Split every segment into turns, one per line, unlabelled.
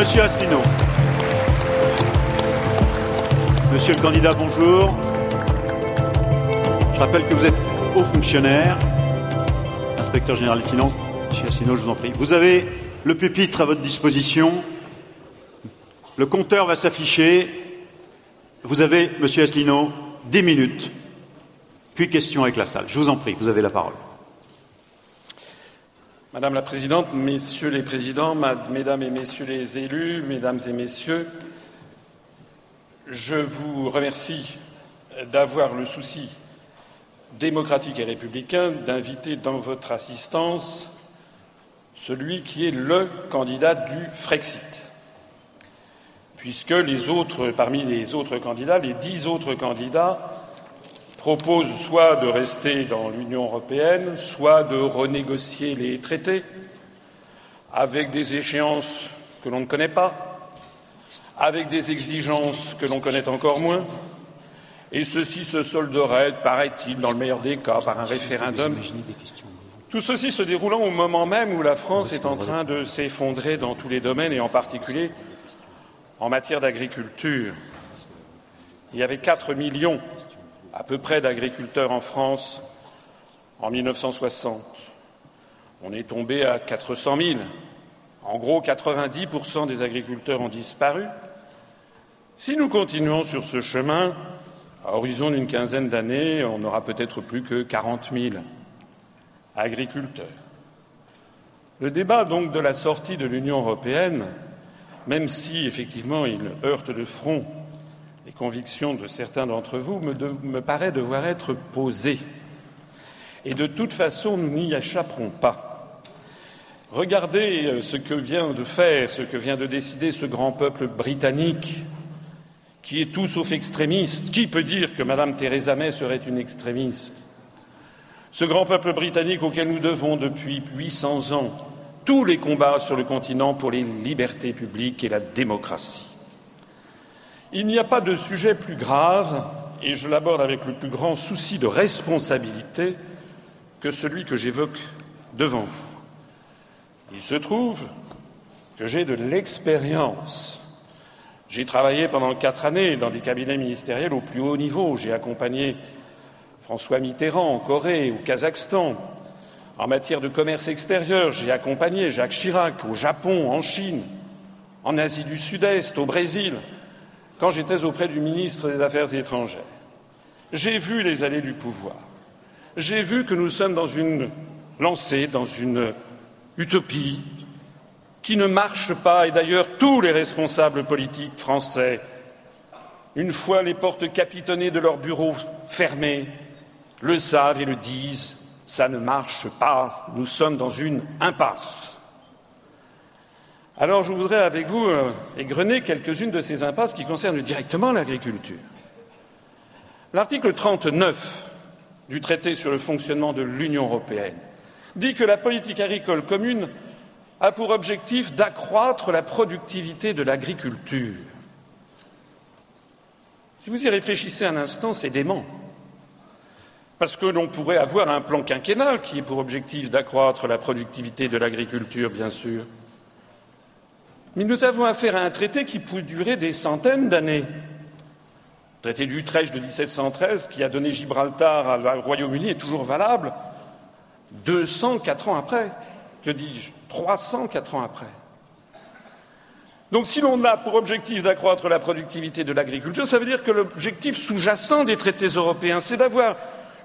Monsieur Asselineau. Monsieur le candidat, bonjour. Je rappelle que vous êtes haut fonctionnaire, inspecteur général des finances. Monsieur Asselineau, je vous en prie. Vous avez le pupitre à votre disposition. Le compteur va s'afficher. Vous avez, monsieur Asselineau, dix minutes. Puis question avec la salle. Je vous en prie, vous avez la parole.
Madame la Présidente, Messieurs les Présidents, Mesdames et Messieurs les élus, Mesdames et Messieurs, je vous remercie d'avoir le souci démocratique et républicain d'inviter dans votre assistance celui qui est le candidat du Frexit, puisque les autres, parmi les autres candidats, les dix autres candidats propose soit de rester dans l'Union européenne, soit de renégocier les traités avec des échéances que l'on ne connaît pas, avec des exigences que l'on connaît encore moins, et ceci se solderait, paraît-il, dans le meilleur des cas, par un référendum. Tout ceci se déroulant au moment même où la France est en train de s'effondrer dans tous les domaines, et en particulier en matière d'agriculture. Il y avait quatre millions à peu près d'agriculteurs en France en 1960. On est tombé à 400 000. En gros, 90% des agriculteurs ont disparu. Si nous continuons sur ce chemin, à horizon d'une quinzaine d'années, on n'aura peut-être plus que 40 000 agriculteurs. Le débat donc de la sortie de l'Union européenne, même si effectivement il heurte de front les convictions de certains d'entre vous me, paraît devoir être posées. Et de toute façon, nous n'y échapperons pas. Regardez euh, ce que vient de faire, ce que vient de décider ce grand peuple britannique, qui est tout sauf extrémiste. Qui peut dire que Mme Theresa May serait une extrémiste? Ce grand peuple britannique auquel nous devons depuis 800 ans tous les combats sur le continent pour les libertés publiques et la démocratie. Il n'y a pas de sujet plus grave, et je l'aborde avec le plus grand souci de responsabilité, que celui que j'évoque devant vous. Il se trouve que j'ai de l'expérience. J'ai travaillé pendant quatre années dans des cabinets ministériels au plus haut niveau. J'ai accompagné François Mitterrand en Corée, au Kazakhstan. En matière de commerce extérieur, j'ai accompagné Jacques Chirac au Japon, en Chine, en Asie du Sud-Est, au Brésil quand j'étais auprès du ministre des Affaires étrangères. J'ai vu les allées du pouvoir. J'ai vu que nous sommes dans une lancée, dans une utopie qui ne marche pas, et d'ailleurs tous les responsables politiques français, une fois les portes capitonnées de leurs bureaux fermées, le savent et le disent, ça ne marche pas, nous sommes dans une impasse. Alors je voudrais avec vous euh, égrener quelques-unes de ces impasses qui concernent directement l'agriculture. L'article 39 du traité sur le fonctionnement de l'Union européenne dit que la politique agricole commune a pour objectif d'accroître la productivité de l'agriculture. Si vous y réfléchissez un instant, c'est dément. Parce que l'on pourrait avoir un plan quinquennal qui ait pour objectif d'accroître la productivité de l'agriculture, bien sûr. Mais nous avons affaire à un traité qui peut durer des centaines d'années. Le traité d'Utrecht de 1713, qui a donné Gibraltar au Royaume-Uni, est toujours valable 204 ans après. Que dis-je? 304 ans après. Donc si l'on a pour objectif d'accroître la productivité de l'agriculture, ça veut dire que l'objectif sous-jacent des traités européens, c'est d'avoir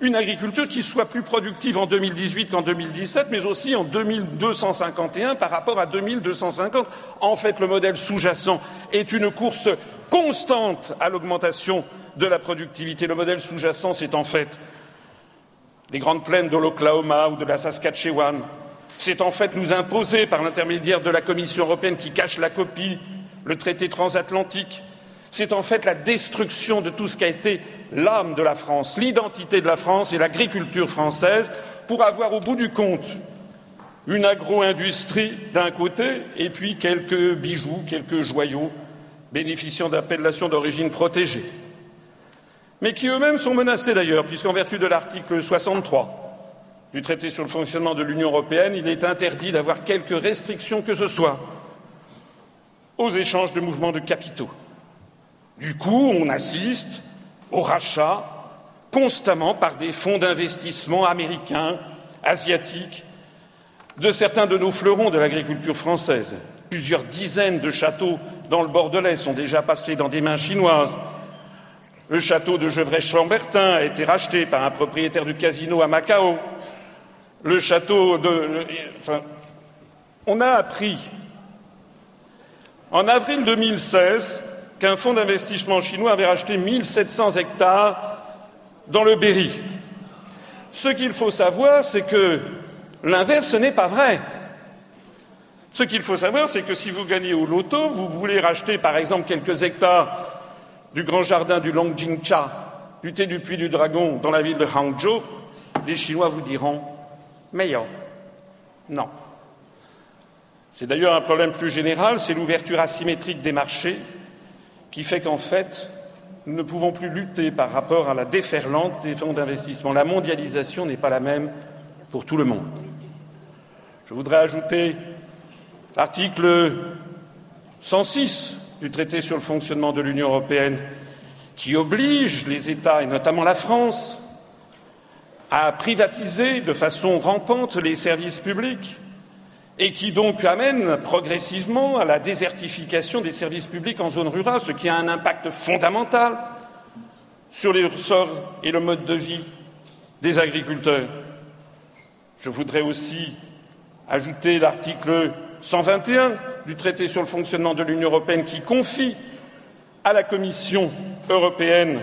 une agriculture qui soit plus productive en 2018 qu'en 2017, mais aussi en 2251 par rapport à 2250. En fait, le modèle sous-jacent est une course constante à l'augmentation de la productivité. Le modèle sous-jacent, c'est en fait les grandes plaines de l'Oklahoma ou de la Saskatchewan. C'est en fait nous imposer par l'intermédiaire de la Commission européenne qui cache la copie le traité transatlantique. C'est en fait la destruction de tout ce qui a été l'âme de la France, l'identité de la France et l'agriculture française pour avoir au bout du compte une agro-industrie d'un côté et puis quelques bijoux, quelques joyaux bénéficiant d'appellations d'origine protégée, mais qui eux-mêmes sont menacés d'ailleurs, puisqu'en vertu de l'article 63 du traité sur le fonctionnement de l'Union européenne, il est interdit d'avoir quelque restriction que ce soit aux échanges de mouvements de capitaux. Du coup, on assiste au rachat constamment par des fonds d'investissement américains, asiatiques, de certains de nos fleurons de l'agriculture française. Plusieurs dizaines de châteaux dans le Bordelais sont déjà passés dans des mains chinoises. Le château de Gevrey-Chambertin a été racheté par un propriétaire du casino à Macao. Le château de. Enfin, on a appris en avril 2016 qu'un fonds d'investissement chinois avait racheté 1700 hectares dans le Berry. Ce qu'il faut savoir, c'est que l'inverse n'est pas vrai. Ce qu'il faut savoir, c'est que si vous gagnez au loto, vous voulez racheter par exemple quelques hectares du grand jardin du Longjingcha, du thé du Puy du Dragon, dans la ville de Hangzhou, les Chinois vous diront meilleur. Non. C'est d'ailleurs un problème plus général, c'est l'ouverture asymétrique des marchés qui fait qu'en fait, nous ne pouvons plus lutter par rapport à la déferlante des fonds d'investissement. La mondialisation n'est pas la même pour tout le monde. Je voudrais ajouter l'article 106 du traité sur le fonctionnement de l'Union européenne qui oblige les États, et notamment la France, à privatiser de façon rampante les services publics et qui donc amène progressivement à la désertification des services publics en zone rurale, ce qui a un impact fondamental sur les ressorts et le mode de vie des agriculteurs. Je voudrais aussi ajouter l'article 121 du traité sur le fonctionnement de l'Union européenne qui confie à la Commission européenne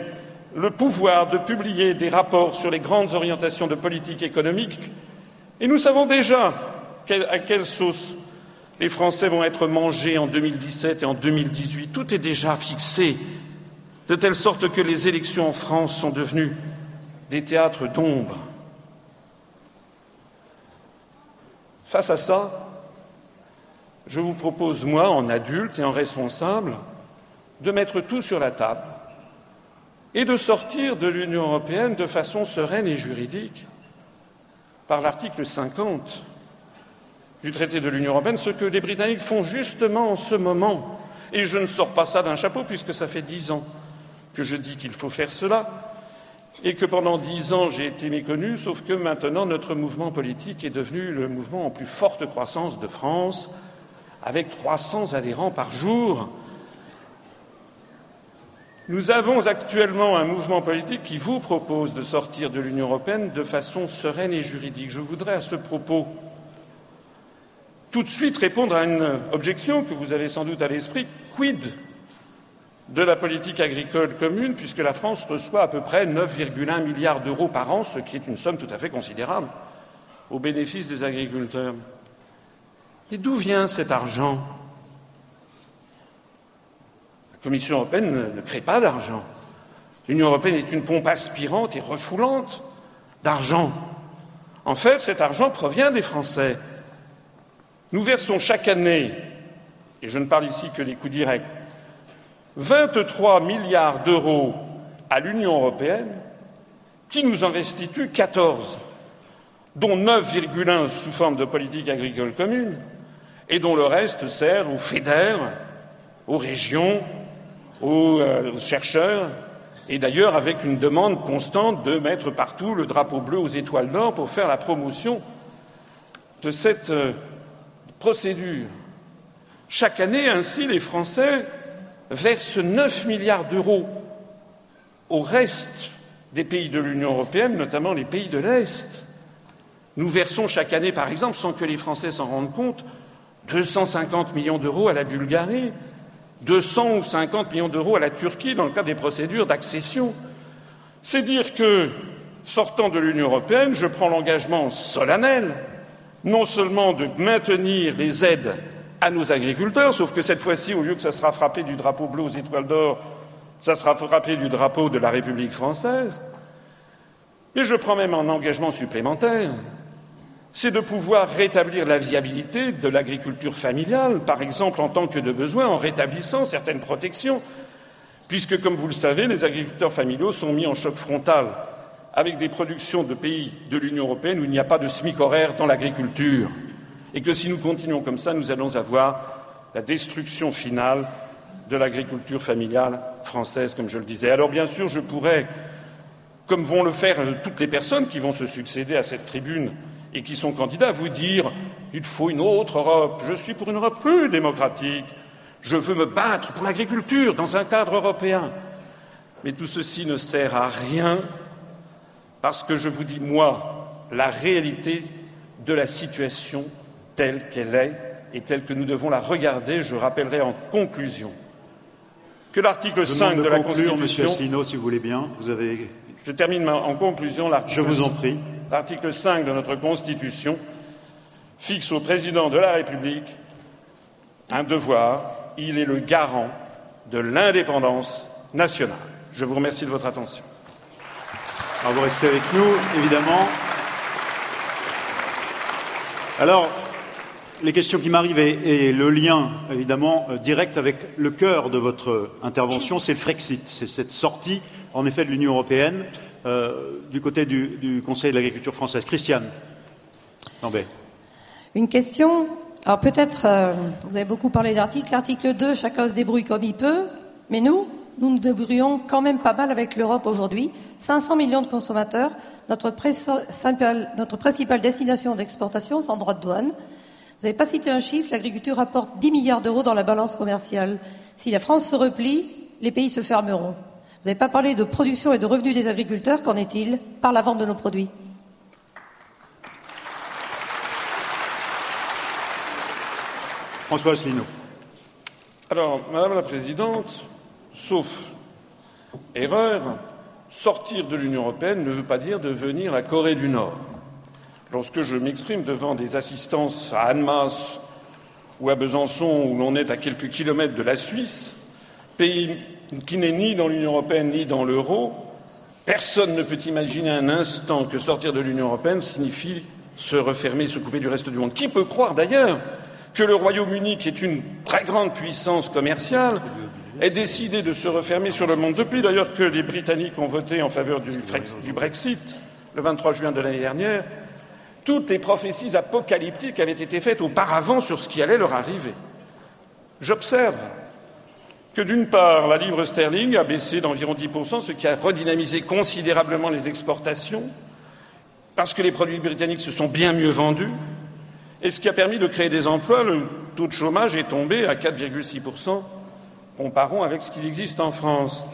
le pouvoir de publier des rapports sur les grandes orientations de politique économique. Et nous savons déjà à quelle sauce les Français vont être mangés en 2017 et en 2018. Tout est déjà fixé, de telle sorte que les élections en France sont devenues des théâtres d'ombre. Face à ça, je vous propose, moi, en adulte et en responsable, de mettre tout sur la table et de sortir de l'Union européenne de façon sereine et juridique par l'article 50 du traité de l'Union européenne, ce que les Britanniques font justement en ce moment. Et je ne sors pas ça d'un chapeau, puisque ça fait dix ans que je dis qu'il faut faire cela, et que pendant dix ans j'ai été méconnu, sauf que maintenant notre mouvement politique est devenu le mouvement en plus forte croissance de France, avec 300 adhérents par jour. Nous avons actuellement un mouvement politique qui vous propose de sortir de l'Union européenne de façon sereine et juridique. Je voudrais à ce propos tout de suite répondre à une objection que vous avez sans doute à l'esprit. Quid de la politique agricole commune, puisque la France reçoit à peu près 9,1 milliards d'euros par an, ce qui est une somme tout à fait considérable, au bénéfice des agriculteurs? Et d'où vient cet argent? La Commission européenne ne crée pas d'argent. L'Union européenne est une pompe aspirante et refoulante d'argent. En fait, cet argent provient des Français. Nous versons chaque année, et je ne parle ici que des coûts directs, 23 milliards d'euros à l'Union européenne, qui nous en restitue 14, dont 9,1 sous forme de politique agricole commune, et dont le reste sert aux FEDER, aux régions, aux euh, chercheurs, et d'ailleurs avec une demande constante de mettre partout le drapeau bleu aux étoiles d'or pour faire la promotion de cette euh, procédure. Chaque année, ainsi, les Français versent 9 milliards d'euros au reste des pays de l'Union européenne, notamment les pays de l'Est. Nous versons chaque année, par exemple, sans que les Français s'en rendent compte, 250 millions d'euros à la Bulgarie, 200 ou 50 millions d'euros à la Turquie dans le cadre des procédures d'accession. C'est dire que, sortant de l'Union européenne, je prends l'engagement solennel non seulement de maintenir les aides à nos agriculteurs, sauf que cette fois-ci, au lieu que ça sera frappé du drapeau bleu aux étoiles d'or, ça sera frappé du drapeau de la République française, mais je prends même un engagement supplémentaire, c'est de pouvoir rétablir la viabilité de l'agriculture familiale, par exemple en tant que de besoin, en rétablissant certaines protections, puisque, comme vous le savez, les agriculteurs familiaux sont mis en choc frontal avec des productions de pays de l'Union européenne où il n'y a pas de SMIC horaire dans l'agriculture, et que si nous continuons comme ça, nous allons avoir la destruction finale de l'agriculture familiale française, comme je le disais. Alors bien sûr, je pourrais, comme vont le faire toutes les personnes qui vont se succéder à cette tribune et qui sont candidats, vous dire il faut une autre Europe, je suis pour une Europe plus démocratique, je veux me battre pour l'agriculture dans un cadre européen. Mais tout ceci ne sert à rien parce que je vous dis, moi, la réalité de la situation telle qu'elle est et telle que nous devons la regarder, je rappellerai en conclusion que l'article 5 de, la
conclure,
Constitution.
Monsieur Asselineau, si vous voulez bien, vous avez.
Je termine en conclusion l'article.
Je vous en prie.
L'article 5 de notre Constitution fixe au président de la République un devoir. Il est le garant de l'indépendance nationale. Je vous remercie de votre attention.
Alors, vous restez avec nous, évidemment. Alors, les questions qui m'arrivent et, le lien, évidemment, euh, direct avec le cœur de votre intervention, c'est le Frexit. C'est cette sortie, en effet, de l'Union européenne euh, du côté du, Conseil de l'agriculture française. Christiane Lambert.
Une question. Alors peut-être, euh, vous avez beaucoup parlé d'articles. L'article 2, chacun se débrouille comme il peut. Mais nous, nous nous débrouillons quand même pas mal avec l'Europe aujourd'hui. 500 millions de consommateurs, notre, principale destination d'exportation sans droit de douane. Vous n'avez pas cité un chiffre, l'agriculture apporte 10 milliards d'euros dans la balance commerciale. Si la France se replie, les pays se fermeront. Vous n'avez pas parlé de production et de revenus des agriculteurs, qu'en est-il par la vente de nos produits?
François Asselineau.
Alors, Madame la Présidente, sauf erreur, sortir de l'Union européenne ne veut pas dire devenir la Corée du Nord. Lorsque je m'exprime devant des assistances à Annemasse ou à Besançon, où l'on est à quelques kilomètres de la Suisse, pays qui n'est ni dans l'Union européenne ni dans l'euro, personne ne peut imaginer un instant que sortir de l'Union européenne signifie se refermer, se couper du reste du monde. Qui peut croire d'ailleurs que le Royaume-Uni, qui est une très grande puissance commerciale, ait décidé de se refermer sur le monde depuis d'ailleurs que les Britanniques ont voté en faveur du, Brexit le 23 juin de l'année dernière, toutes les prophéties apocalyptiques avaient été faites auparavant sur ce qui allait leur arriver. J'observe que d'une part, la livre sterling a baissé d'environ 10%, ce qui a redynamisé considérablement les exportations, parce que les produits britanniques se sont bien mieux vendus, et ce qui a permis de créer des emplois, le taux de chômage est tombé à 4,6%. Comparons avec ce qu'il existe en France.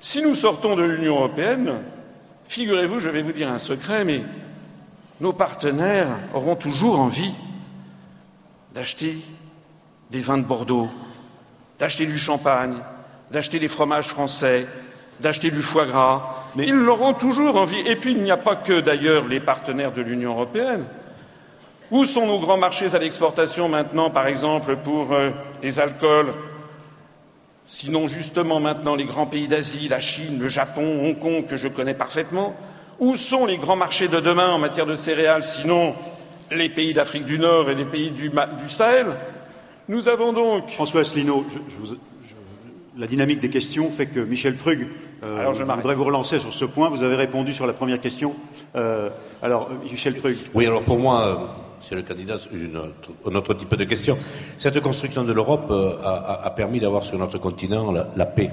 Si nous sortons de l'Union européenne, figurez-vous, je vais vous dire un secret, mais nos partenaires auront toujours envie d'acheter des vins de Bordeaux, d'acheter du champagne, d'acheter des fromages français, d'acheter du foie gras. Mais... Ils l'auront toujours envie. Et puis, il n'y a pas que, d'ailleurs, les partenaires de l'Union européenne. Où sont nos grands marchés à l'exportation maintenant, par exemple, pour euh, les alcools? Sinon, justement, maintenant, les grands pays d'Asie, la Chine, le Japon, Hong Kong, que je connais parfaitement. Où sont les grands marchés de demain en matière de céréales, sinon les pays d'Afrique du Nord et les pays du, Sahel? Nous avons donc.
François Asselineau, la dynamique des questions fait que Michel Prug euh, je voudrais vous relancer sur ce point. Vous avez répondu sur la première question. Euh, alors, Michel Prug.
Oui, alors pour moi c'est le candidat, un autre type de question. Cette construction de l'Europe euh, a, permis d'avoir sur notre continent la, paix.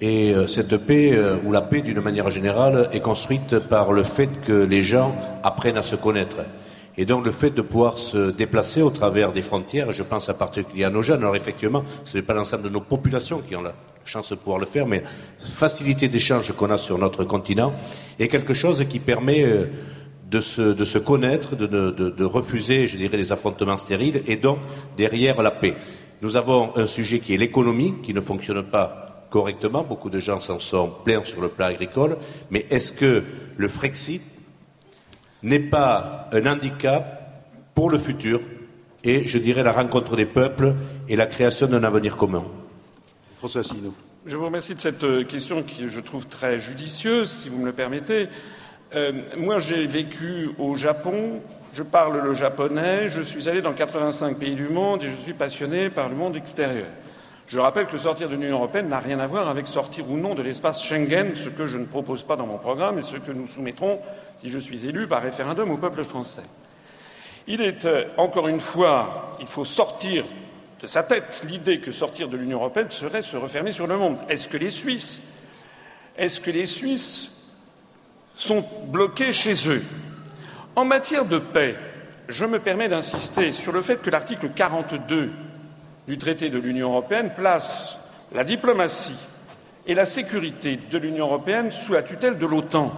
Et euh, cette paix, euh, ou la paix d'une manière générale, est construite par le fait que les gens apprennent à se connaître. Et donc le fait de pouvoir se déplacer au travers des frontières, je pense à particulier à nos jeunes, alors effectivement, ce n'est pas l'ensemble de nos populations qui ont la chance de pouvoir le faire, mais facilité d'échange qu'on a sur notre continent est quelque chose qui permet de se, connaître, de, refuser, je dirais, les affrontements stériles et donc derrière la paix. Nous avons un sujet qui est l'économie, qui ne fonctionne pas correctement. Beaucoup de gens s'en sont plaints sur le plan agricole. Mais est-ce que le Frexit n'est pas un handicap pour le futur et, je dirais, la rencontre des peuples et la création d'un avenir commun?
François
Je vous remercie de cette euh, question qui je trouve très judicieuse, si vous me le permettez. Euh, moi, j'ai vécu au Japon, je parle le japonais, je suis allé dans 85 pays du monde et je suis passionné par le monde extérieur. Je rappelle que sortir de l'Union européenne n'a rien à voir avec sortir ou non de l'espace Schengen, ce que je ne propose pas dans mon programme et ce que nous soumettrons, si je suis élu, par référendum au peuple français. Il est, euh, encore une fois, il faut sortir de sa tête l'idée que sortir de l'Union européenne serait se refermer sur le monde. Est-ce que les Suisses, est-ce que les Suisses sont bloqués chez eux En matière de paix, je me permets d'insister sur le fait que l'article 42 du traité de l'Union européenne place la diplomatie et la sécurité de l'Union européenne sous la tutelle de l'OTAN.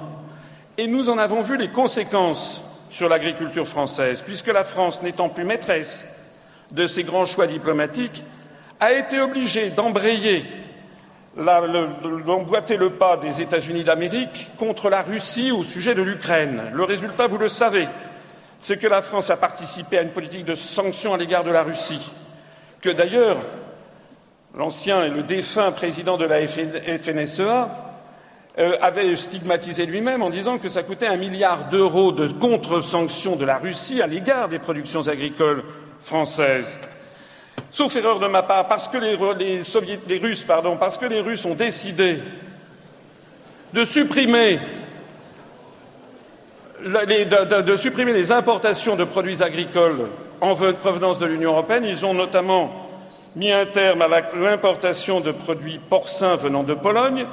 Et nous en avons vu les conséquences sur l'agriculture française, puisque la France, n'étant plus maîtresse de ses grands choix diplomatiques, a été obligée d'embrayer, d'emboîter le pas des États-Unis d'Amérique contre la Russie au sujet de l'Ukraine. Le résultat, vous le savez, c'est que la France a participé à une politique de sanctions à l'égard de la Russie, que d'ailleurs l'ancien et le défunt président de la FNSEA euh, avait stigmatisé lui-même en disant que ça coûtait un milliard d'euros de contre-sanctions de la Russie à l'égard des productions agricoles françaises. Sauf erreur de ma part, parce que les, Russes, ont décidé de supprimer les importations de produits agricoles en provenance de l'Union européenne, ils ont notamment mis un terme à l'importation de produits porcins venant de Pologne,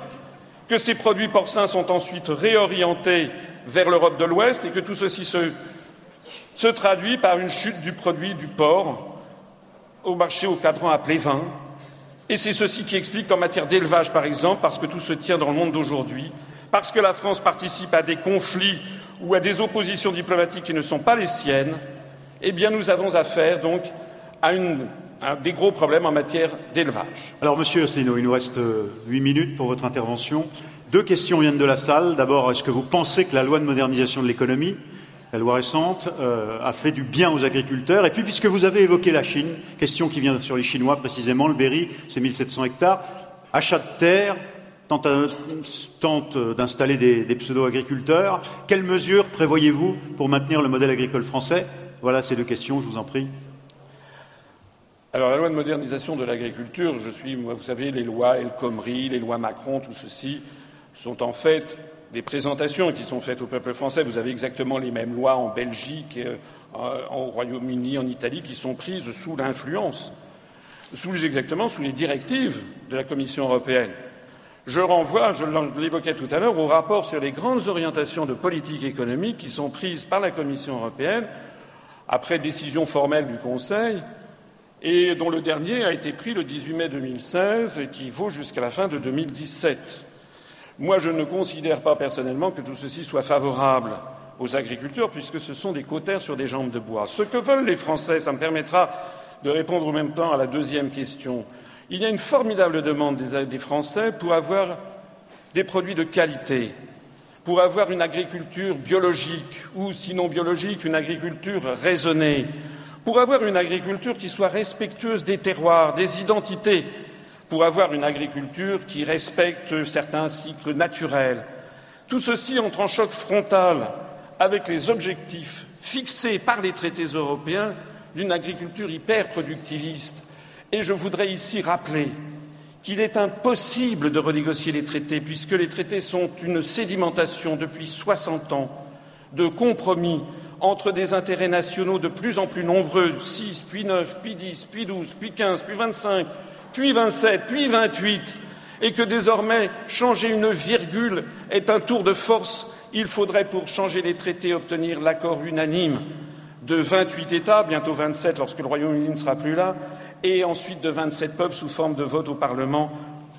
que ces produits porcins sont ensuite réorientés vers l'Europe de l'Ouest et que tout ceci se, traduit par une chute du produit du porc au marché au cadran appelé vin. Et c'est ceci qui explique qu'en matière d'élevage, par exemple, parce que tout se tient dans le monde d'aujourd'hui, parce que la France participe à des conflits ou à des oppositions diplomatiques qui ne sont pas les siennes, eh bien nous avons affaire donc à des gros problèmes en matière d'élevage.
Alors, Monsieur Asselineau, il nous reste euh, huit minutes pour votre intervention. Deux questions viennent de la salle. D'abord, est-ce que vous pensez que la loi de modernisation de l'économie, la loi récente, euh, a fait du bien aux agriculteurs Et puis, puisque vous avez évoqué la Chine, question qui vient sur les Chinois précisément, le Berry, c'est 1700 hectares, achat de terre, tente, euh, d'installer des, pseudo-agriculteurs. Quelles mesures prévoyez-vous pour maintenir le modèle agricole français? Voilà ces deux questions, je vous en prie.
Alors la loi de modernisation de l'agriculture, je suis, vous savez, les lois El Khomri, les lois Macron, tout ceci sont en fait des présentations qui sont faites au peuple français. Vous avez exactement les mêmes lois en Belgique, euh, au Royaume-Uni, en Italie, qui sont prises sous l'influence, exactement sous les directives de la Commission européenne. Je renvoie, je l'évoquais tout à l'heure, au rapport sur les grandes orientations de politique économique qui sont prises par la Commission européenne après décision formelle du Conseil et dont le dernier a été pris le 18 mai 2016 et qui vaut jusqu'à la fin de 2017. Moi, je ne considère pas personnellement que tout ceci soit favorable aux agriculteurs, puisque ce sont des cotères sur des jambes de bois. Ce que veulent les Français, ça me permettra de répondre en même temps à la deuxième question. Il y a une formidable demande des Français pour avoir des produits de qualité, pour avoir une agriculture biologique ou, sinon biologique, une agriculture raisonnée, pour avoir une agriculture qui soit respectueuse des terroirs, des identités, pour avoir une agriculture qui respecte certains cycles naturels. Tout ceci entre en choc frontal avec les objectifs fixés par les traités européens d'une agriculture hyper productiviste. Et je voudrais ici rappeler qu'il est impossible de renégocier les traités puisque les traités sont une sédimentation depuis soixante ans de compromis entre des intérêts nationaux de plus en plus nombreux, six, puis neuf, puis dix, puis douze, puis quinze, puis vingt-cinq, puis vingt-sept, puis vingt-huit, et que désormais changer une virgule est un tour de force, il faudrait pour changer les traités obtenir l'accord unanime de vingt-huit États, bientôt vingt-sept lorsque le Royaume-Uni ne sera plus là, et ensuite de vingt-sept peuples sous forme de vote au Parlement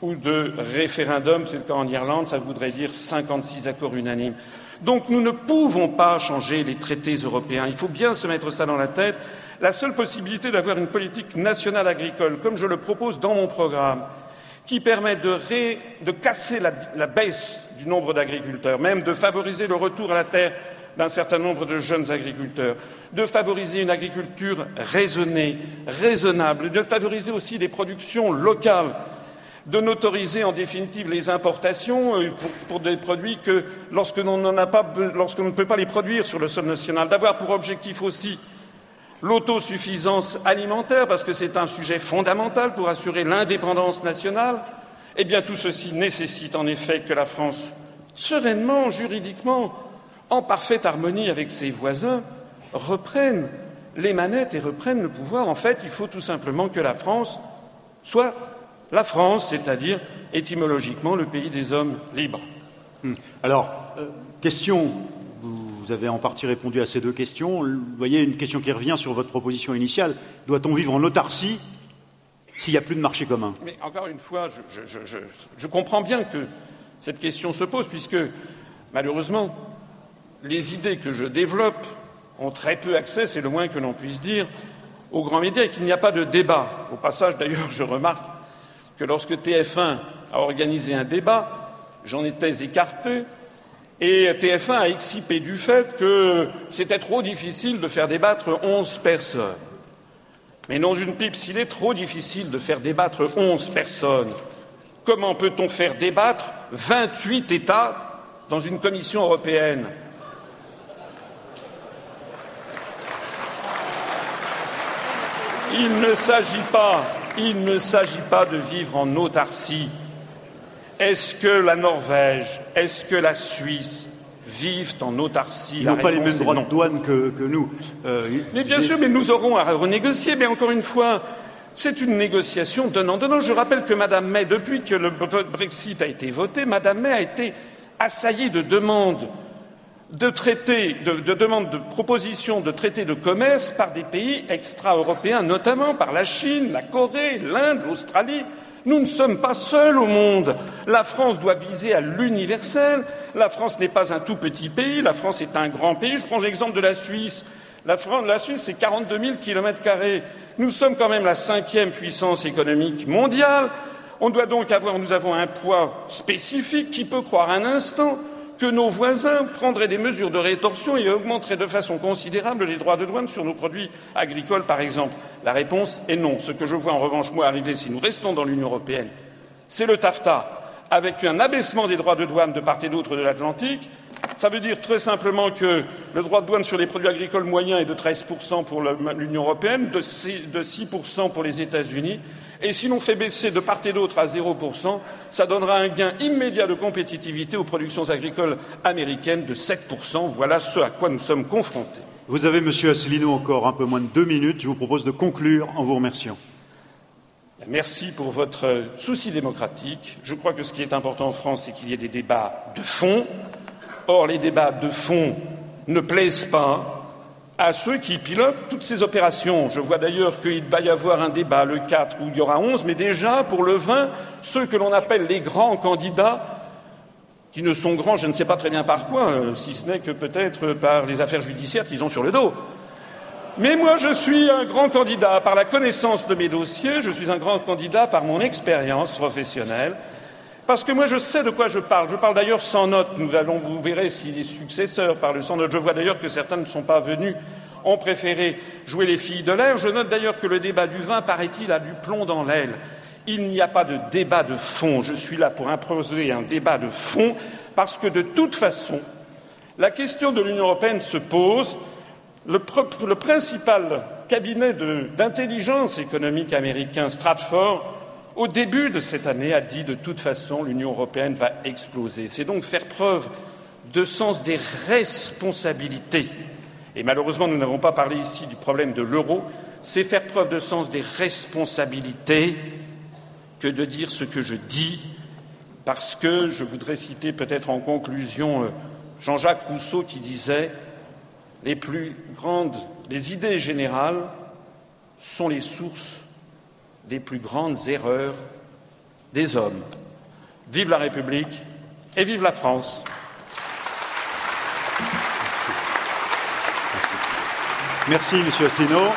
ou de référendum, c'est le cas en Irlande, ça voudrait dire cinquante-six accords unanimes. Donc nous ne pouvons pas changer les traités européens. Il faut bien se mettre ça dans la tête. La seule possibilité d'avoir une politique nationale agricole, comme je le propose dans mon programme, qui permet de, casser la, baisse du nombre d'agriculteurs, même de favoriser le retour à la terre d'un certain nombre de jeunes agriculteurs, de favoriser une agriculture raisonnée, raisonnable, de favoriser aussi des productions locales de n'autoriser en définitive les importations euh, pour, des produits que lorsque l'on ne peut pas les produire sur le sol national, d'avoir pour objectif aussi l'autosuffisance alimentaire, parce que c'est un sujet fondamental pour assurer l'indépendance nationale, eh bien tout ceci nécessite en effet que la France, sereinement, juridiquement, en parfaite harmonie avec ses voisins, reprenne les manettes et reprennent le pouvoir. En fait, il faut tout simplement que la France soit la France, c'est-à-dire étymologiquement le pays des hommes libres.
Hmm. Alors, euh, question, vous avez en partie répondu à ces deux questions. Vous voyez, une question qui revient sur votre proposition initiale. Doit-on vivre en autarcie s'il n'y a plus de marché commun?
Mais encore une fois, je comprends bien que cette question se pose, puisque malheureusement, les idées que je développe ont très peu accès, c'est le moins que l'on puisse dire, aux grands médias et qu'il n'y a pas de débat. Au passage, d'ailleurs, je remarque que lorsque TF1 a organisé un débat, j'en étais écarté et TF1 a excipé du fait que c'était trop difficile de faire débattre onze personnes. Mais non d'une pipe, s'il est trop difficile de faire débattre onze personnes, comment peut-on faire débattre vingt-huit États dans une commission européenne? Il ne s'agit pas, il ne s'agit pas de vivre en autarcie. Est-ce que la Norvège, est-ce que la Suisse vivent en autarcie?
Ils n'ont pas les mêmes droits de douane que, nous.
Euh, mais bien sûr, mais nous aurons à renégocier. Mais encore une fois, c'est une négociation donnant-donnant. Je rappelle que Mme May, depuis que le Brexit a été voté, Mme May a été assaillie de demandes de traités, de, demandes de propositions de traités de commerce par des pays extra-européens, notamment par la Chine, la Corée, l'Inde, l'Australie. Nous ne sommes pas seuls au monde. La France doit viser à l'universel. La France n'est pas un tout petit pays. La France est un grand pays. Je prends l'exemple de la Suisse. La, France, la Suisse, c'est 42 000 kilomètres carrés. Nous sommes quand même la cinquième puissance économique mondiale. On doit donc avoir, nous avons un poids spécifique. Qui peut croire un instant que nos voisins prendraient des mesures de rétorsion et augmenteraient de façon considérable les droits de douane sur nos produits agricoles, par exemple La réponse est non. Ce que je vois en revanche, moi, arriver si nous restons dans l'Union européenne, c'est le TAFTA, avec un abaissement des droits de douane de part et d'autre de l'Atlantique. Ça veut dire très simplement que le droit de douane sur les produits agricoles moyens est de 13% pour l'Union européenne, de 6% pour les États-Unis et si l'on fait baisser de part et d'autre à 0%, ça donnera un gain immédiat de compétitivité aux productions agricoles américaines de 7%. Voilà ce à quoi nous sommes confrontés.
Vous avez, Monsieur Asselineau, encore un peu moins de deux minutes. Je vous propose de conclure en vous remerciant.
Merci pour votre souci démocratique. Je crois que ce qui est important en France, c'est qu'il y ait des débats de fond. Or, les débats de fond ne plaisent pas à ceux qui pilotent toutes ces opérations. Je vois d'ailleurs qu'il va y avoir un débat le 4 où il y aura 11, mais déjà pour le 20, ceux que l'on appelle les grands candidats, qui ne sont grands, je ne sais pas très bien par quoi, euh, si ce n'est que peut-être par les affaires judiciaires qu'ils ont sur le dos. Mais moi, je suis un grand candidat par la connaissance de mes dossiers, je suis un grand candidat par mon expérience professionnelle, parce que moi, je sais de quoi je parle. Je parle d'ailleurs sans note. Nous allons, vous verrez si les successeurs parlent sans note. Je vois d'ailleurs que certains ne sont pas venus, ont préféré jouer les filles de l'air. Je note d'ailleurs que le débat du vin, paraît-il, a du plomb dans l'aile. Il n'y a pas de débat de fond. Je suis là pour imposer un débat de fond parce que de toute façon, la question de l'Union européenne se pose. Le, le principal cabinet d'intelligence économique américain, Stratford, au début de cette année, a dit de toute façon l'Union européenne va exploser. C'est donc faire preuve de sens des responsabilités. Et malheureusement, nous n'avons pas parlé ici du problème de l'euro. C'est faire preuve de sens des responsabilités que de dire ce que je dis, parce que je voudrais citer peut-être en conclusion euh, Jean-Jacques Rousseau qui disait les plus grandes, les idées générales sont les sources des plus grandes erreurs des hommes. Vive la République et vive la France.
Merci, Monsieur Asselineau.